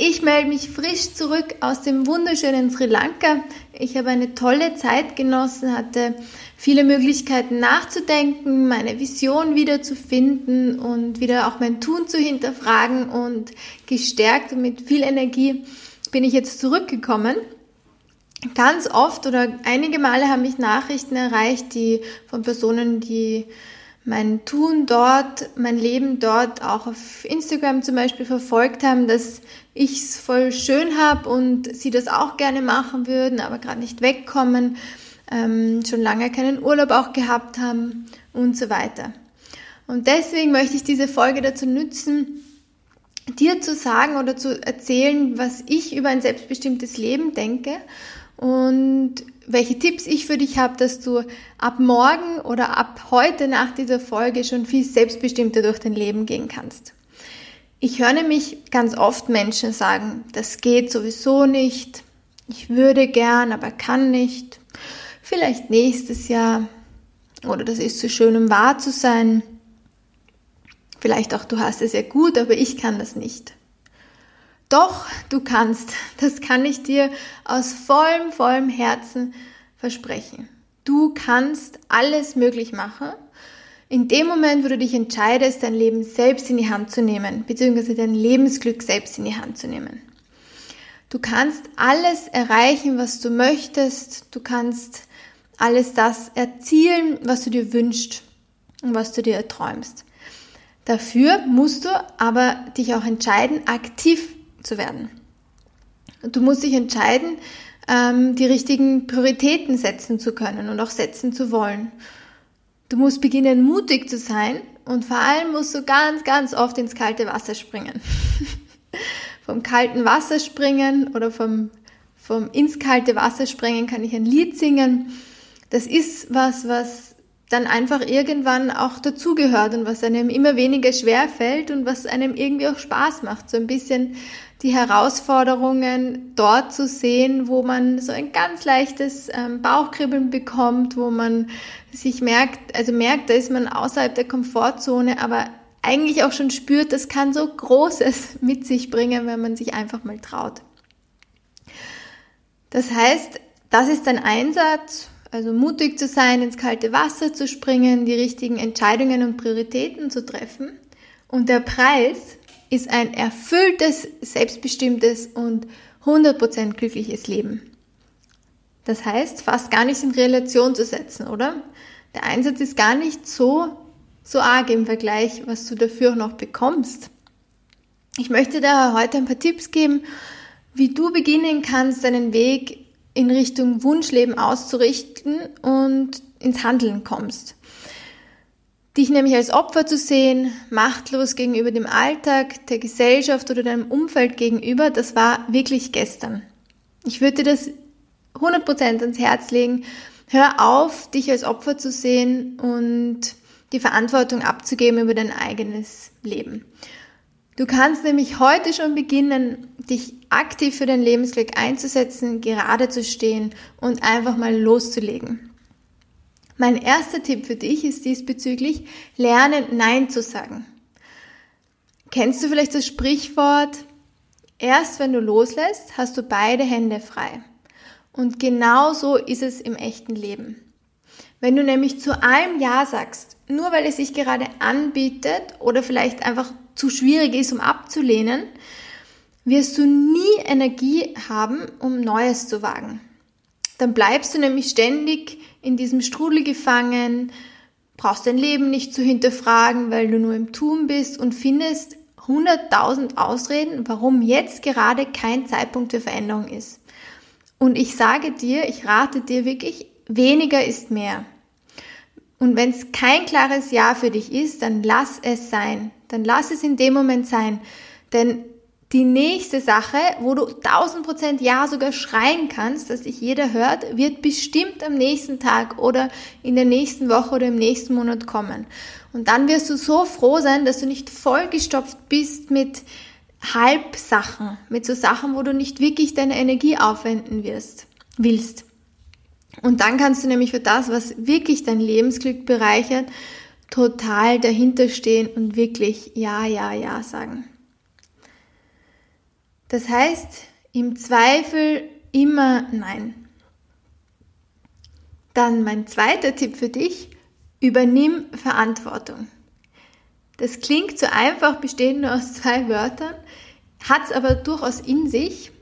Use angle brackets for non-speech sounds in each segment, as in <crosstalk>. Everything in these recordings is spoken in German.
Ich melde mich frisch zurück aus dem wunderschönen Sri Lanka. Ich habe eine tolle Zeit genossen, hatte viele Möglichkeiten nachzudenken, meine Vision wieder zu finden und wieder auch mein Tun zu hinterfragen und gestärkt und mit viel Energie bin ich jetzt zurückgekommen. Ganz oft oder einige Male haben mich Nachrichten erreicht, die von Personen, die mein Tun dort, mein Leben dort auch auf Instagram zum Beispiel verfolgt haben, dass ich es voll schön habe und sie das auch gerne machen würden, aber gerade nicht wegkommen, ähm, schon lange keinen Urlaub auch gehabt haben und so weiter. Und deswegen möchte ich diese Folge dazu nutzen, dir zu sagen oder zu erzählen, was ich über ein selbstbestimmtes Leben denke und welche Tipps ich für dich habe, dass du ab morgen oder ab heute nach dieser Folge schon viel selbstbestimmter durch dein Leben gehen kannst. Ich höre nämlich ganz oft Menschen sagen, das geht sowieso nicht, ich würde gern, aber kann nicht, vielleicht nächstes Jahr oder das ist zu schön, um wahr zu sein. Vielleicht auch du hast es ja gut, aber ich kann das nicht. Doch, du kannst. Das kann ich dir aus vollem, vollem Herzen versprechen. Du kannst alles möglich machen. In dem Moment, wo du dich entscheidest, dein Leben selbst in die Hand zu nehmen, beziehungsweise dein Lebensglück selbst in die Hand zu nehmen. Du kannst alles erreichen, was du möchtest. Du kannst alles das erzielen, was du dir wünschst und was du dir erträumst. Dafür musst du aber dich auch entscheiden, aktiv zu werden. Du musst dich entscheiden, ähm, die richtigen Prioritäten setzen zu können und auch setzen zu wollen. Du musst beginnen, mutig zu sein und vor allem musst du ganz, ganz oft ins kalte Wasser springen. <laughs> vom kalten Wasser springen oder vom, vom ins kalte Wasser springen kann ich ein Lied singen. Das ist was, was dann einfach irgendwann auch dazugehört und was einem immer weniger schwer fällt und was einem irgendwie auch Spaß macht. So ein bisschen die Herausforderungen dort zu sehen, wo man so ein ganz leichtes ähm, Bauchkribbeln bekommt, wo man sich merkt, also merkt, da ist man außerhalb der Komfortzone, aber eigentlich auch schon spürt, das kann so Großes <laughs> mit sich bringen, wenn man sich einfach mal traut. Das heißt, das ist ein Einsatz, also mutig zu sein, ins kalte Wasser zu springen, die richtigen Entscheidungen und Prioritäten zu treffen. Und der Preis ist ein erfülltes, selbstbestimmtes und 100% glückliches Leben. Das heißt, fast gar nicht in Relation zu setzen, oder? Der Einsatz ist gar nicht so, so arg im Vergleich, was du dafür noch bekommst. Ich möchte da heute ein paar Tipps geben, wie du beginnen kannst, deinen Weg in Richtung Wunschleben auszurichten und ins Handeln kommst. Dich nämlich als Opfer zu sehen, machtlos gegenüber dem Alltag, der Gesellschaft oder deinem Umfeld gegenüber, das war wirklich gestern. Ich würde dir das 100% ans Herz legen. Hör auf, dich als Opfer zu sehen und die Verantwortung abzugeben über dein eigenes Leben. Du kannst nämlich heute schon beginnen, dich aktiv für dein Lebensglück einzusetzen, gerade zu stehen und einfach mal loszulegen. Mein erster Tipp für dich ist diesbezüglich, lernen Nein zu sagen. Kennst du vielleicht das Sprichwort, erst wenn du loslässt, hast du beide Hände frei. Und genau so ist es im echten Leben. Wenn du nämlich zu allem Ja sagst, nur weil es sich gerade anbietet oder vielleicht einfach zu schwierig ist, um abzulehnen, wirst du nie Energie haben, um Neues zu wagen. Dann bleibst du nämlich ständig in diesem Strudel gefangen, brauchst dein Leben nicht zu hinterfragen, weil du nur im Tun bist und findest hunderttausend Ausreden, warum jetzt gerade kein Zeitpunkt für Veränderung ist. Und ich sage dir, ich rate dir wirklich, weniger ist mehr. Und wenn es kein klares Ja für dich ist, dann lass es sein. Dann lass es in dem Moment sein. Denn Die nächste Sache, wo du 1000% Ja sogar schreien kannst, dass dich jeder hört, wird bestimmt am nächsten Tag oder in der nächsten Woche oder im nächsten Monat kommen. Und dann wirst du so froh sein, dass du nicht vollgestopft bist mit Halbsachen, mit so Sachen, wo du nicht wirklich deine Energie aufwenden wirst, willst. Und dann kannst du nämlich für das, was wirklich dein Lebensglück bereichert, total dahinter stehen und wirklich Ja, Ja, Ja sagen. Das heißt, im Zweifel immer Nein. Dann mein zweiter Tipp für dich, übernimm Verantwortung. Das klingt so einfach, besteht nur aus zwei Wörtern, hat es aber durchaus in sich.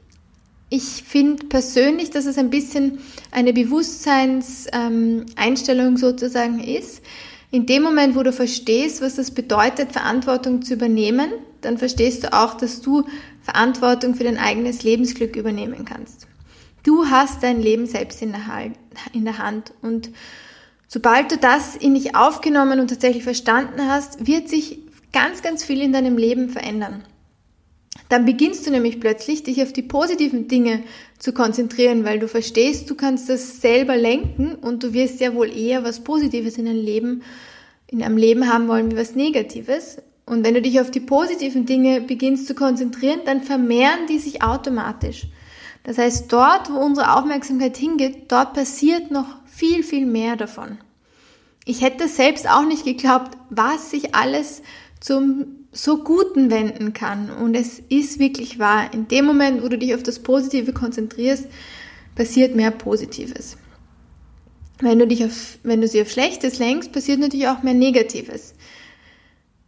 Ich finde persönlich, dass es ein bisschen eine Bewusstseinseinstellung ähm, sozusagen ist. In dem Moment, wo du verstehst, was das bedeutet, Verantwortung zu übernehmen, dann verstehst du auch, dass du Verantwortung für dein eigenes Lebensglück übernehmen kannst. Du hast dein Leben selbst in der Hand und sobald du das in dich aufgenommen und tatsächlich verstanden hast, wird sich ganz, ganz viel in deinem Leben verändern. Dann beginnst du nämlich plötzlich, dich auf die positiven Dinge zu konzentrieren, weil du verstehst, du kannst das selber lenken und du wirst ja wohl eher was Positives in deinem Leben, in deinem Leben haben wollen wie was Negatives. Und wenn du dich auf die positiven Dinge beginnst zu konzentrieren, dann vermehren die sich automatisch. Das heißt, dort, wo unsere Aufmerksamkeit hingeht, dort passiert noch viel, viel mehr davon. Ich hätte selbst auch nicht geglaubt, was sich alles zum so Guten wenden kann. Und es ist wirklich wahr. In dem Moment, wo du dich auf das Positive konzentrierst, passiert mehr Positives. Wenn du dich auf, wenn du sie auf Schlechtes lenkst, passiert natürlich auch mehr Negatives.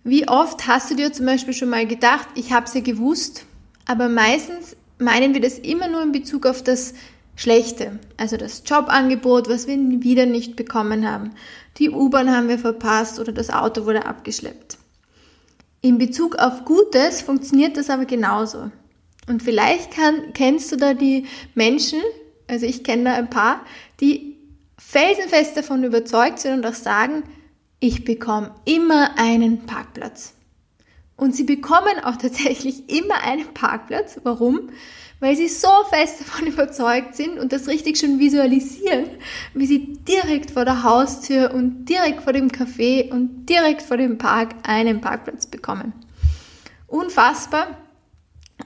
Wie oft hast du dir zum Beispiel schon mal gedacht, ich habe es ja gewusst, aber meistens meinen wir das immer nur in Bezug auf das Schlechte, also das Jobangebot, was wir wieder nicht bekommen haben. Die U-Bahn haben wir verpasst oder das Auto wurde abgeschleppt. In Bezug auf Gutes funktioniert das aber genauso. Und vielleicht kann, kennst du da die Menschen, also ich kenne da ein paar, die felsenfest davon überzeugt sind und auch sagen, ich bekomme immer einen Parkplatz. Und sie bekommen auch <laughs> tatsächlich immer einen Parkplatz. Warum? Weil sie so fest davon <laughs> überzeugt sind und das richtig schon visualisieren, wie sie direkt vor der Haustür und direkt vor dem Café und direkt vor dem Park einen Parkplatz bekommen. Unfassbar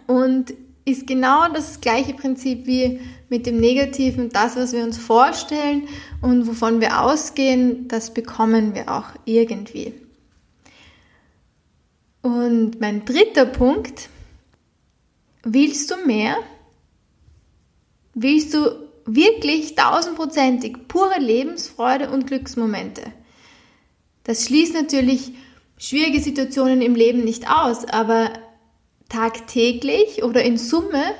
und ist genau das gleiche Prinzip wie mit dem Negativen. Das, was wir uns vorstellen und wovon wir ausgehen, das bekommen wir auch irgendwie. Und mein dritter Punkt, willst du mehr? Willst du wirklich tausendprozentig pure Lebensfreude und Glücksmomente? Das schließt natürlich schwierige Situationen im Leben nicht aus, aber tagtäglich oder in Summe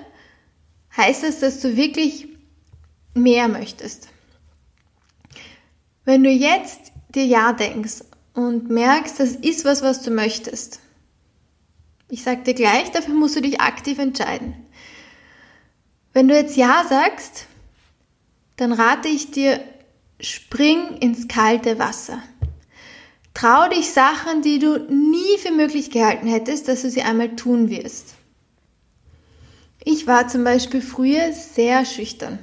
heißt es, dass du wirklich mehr möchtest. Wenn du jetzt dir Ja denkst und merkst, das ist was, was du möchtest, ich sag dir gleich, dafür musst du dich aktiv entscheiden. Wenn du jetzt Ja sagst, dann rate ich dir, spring ins kalte Wasser. Trau dich Sachen, die du nie für möglich gehalten hättest, dass du sie einmal tun wirst. Ich war zum Beispiel früher sehr schüchtern.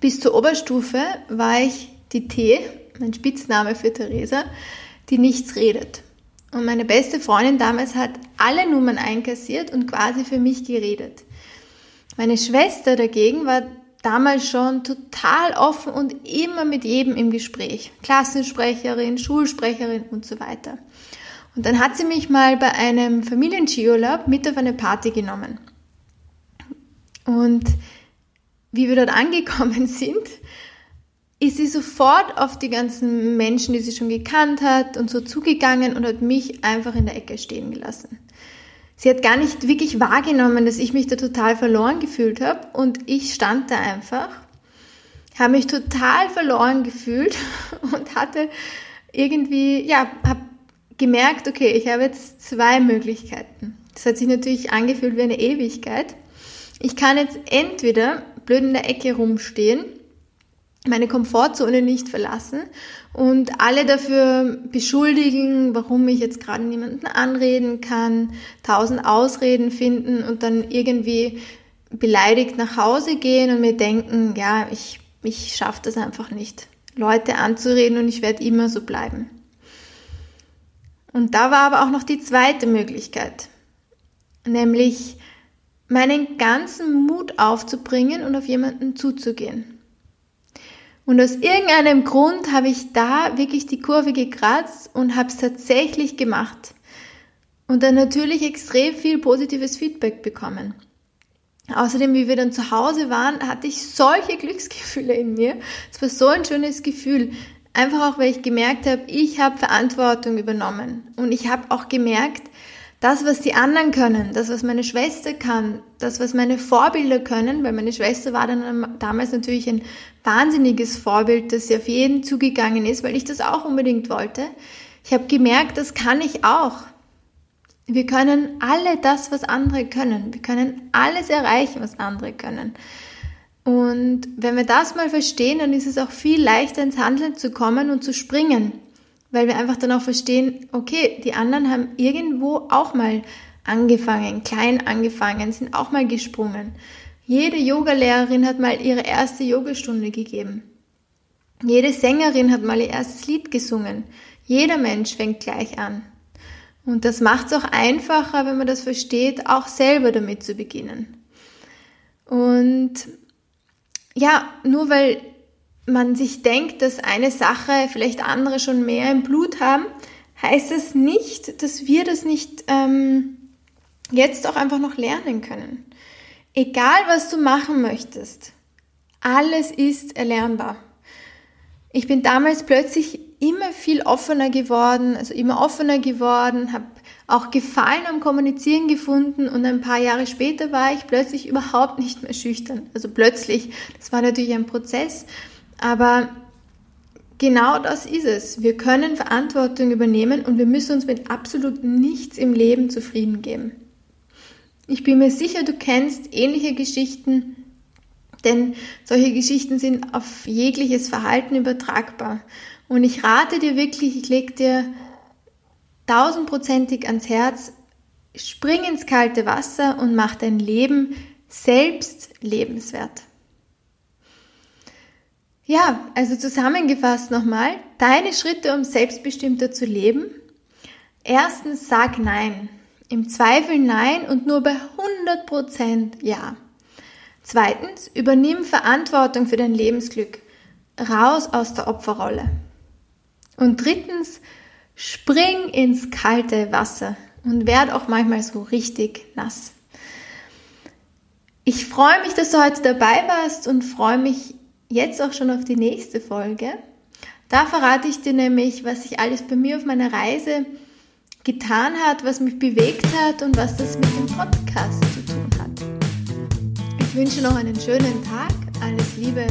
Bis zur Oberstufe war ich die T, mein Spitzname für Theresa, die nichts redet. Und meine beste Freundin damals hat alle Nummern einkassiert und quasi für mich geredet. Meine Schwester dagegen war damals schon total offen und immer mit jedem im Gespräch. Klassensprecherin, Schulsprecherin und so weiter. Und dann hat sie mich mal bei einem Familienskiurlaub mit auf eine Party genommen. Und wie wir dort <laughs> angekommen sind, ist sie sofort auf die ganzen Menschen, die sie schon gekannt hat und so zugegangen und hat mich einfach in der Ecke stehen gelassen. Sie hat gar nicht wirklich wahrgenommen, dass ich mich da total verloren gefühlt habe und ich stand da einfach, habe mich total verloren gefühlt <laughs> und hatte irgendwie, ja, habe gemerkt, okay, ich habe jetzt zwei Möglichkeiten. Das hat sich natürlich angefühlt wie eine Ewigkeit. Ich kann jetzt entweder blöd in der Ecke rumstehen meine Komfortzone nicht verlassen und alle dafür beschuldigen, warum ich jetzt gerade niemanden anreden kann, tausend Ausreden finden und dann irgendwie beleidigt nach Hause gehen und mir denken, ja, ich, ich schaffe das einfach nicht, Leute anzureden und ich werde immer so bleiben. Und da war aber auch noch die zweite Möglichkeit, nämlich meinen ganzen Mut aufzubringen und auf jemanden zuzugehen. Und aus irgendeinem Grund habe ich da wirklich die Kurve gekratzt und habe es tatsächlich gemacht. Und dann natürlich extrem viel positives Feedback bekommen. Außerdem, wie wir dann zu Hause waren, hatte ich solche Glücksgefühle in mir. Es war so ein schönes Gefühl. Einfach auch, weil ich gemerkt habe, ich habe Verantwortung übernommen. Und ich habe auch gemerkt, das, was die anderen können, das, was meine Schwester kann, das, was meine Vorbilder können, weil meine Schwester war dann damals natürlich ein wahnsinniges Vorbild, das sie auf jeden zugegangen ist, weil ich das auch unbedingt wollte. Ich habe gemerkt, das kann ich auch. Wir können alle das, was andere können. Wir können alles erreichen, was andere können. Und wenn wir das mal verstehen, dann ist es auch viel leichter ins Handeln zu kommen und zu springen weil wir einfach dann auch verstehen, okay, die anderen haben irgendwo auch mal angefangen, klein angefangen, sind auch mal gesprungen. Jede Yogalehrerin hat mal ihre erste Yogastunde gegeben. Jede Sängerin hat mal ihr erstes Lied gesungen. Jeder Mensch fängt gleich an. Und das macht es auch einfacher, wenn man das versteht, auch selber damit zu beginnen. Und ja, nur weil man sich denkt, dass eine Sache vielleicht andere schon mehr im Blut haben, heißt das nicht, dass wir das nicht ähm, jetzt auch einfach noch lernen können. Egal, was du machen möchtest, alles ist erlernbar. Ich bin damals plötzlich immer viel offener geworden, also immer offener geworden, habe auch Gefallen am Kommunizieren gefunden und ein paar Jahre später war ich plötzlich überhaupt nicht mehr schüchtern. Also plötzlich, das war natürlich ein Prozess, aber genau das ist es. Wir können Verantwortung übernehmen und wir müssen uns mit absolut nichts im Leben zufrieden geben. Ich bin mir sicher, du kennst ähnliche Geschichten, denn solche Geschichten sind auf jegliches Verhalten übertragbar. Und ich rate dir wirklich, ich lege dir tausendprozentig ans Herz, spring ins kalte Wasser und mach dein Leben selbst lebenswert. Ja, also zusammengefasst nochmal, deine Schritte, um selbstbestimmter zu leben. Erstens, sag Nein. Im Zweifel Nein und nur bei 100% Ja. Zweitens, übernimm Verantwortung für dein Lebensglück. Raus aus der Opferrolle. Und drittens, spring ins kalte Wasser und werd auch manchmal so richtig nass. Ich freue mich, dass du heute dabei warst und freue mich jetzt auch schon auf die nächste Folge. Da verrate ich dir nämlich, was sich alles bei mir auf meiner Reise getan hat, was mich bewegt hat und was das mit dem Podcast zu tun hat. Ich wünsche noch einen schönen Tag. Alles Liebe,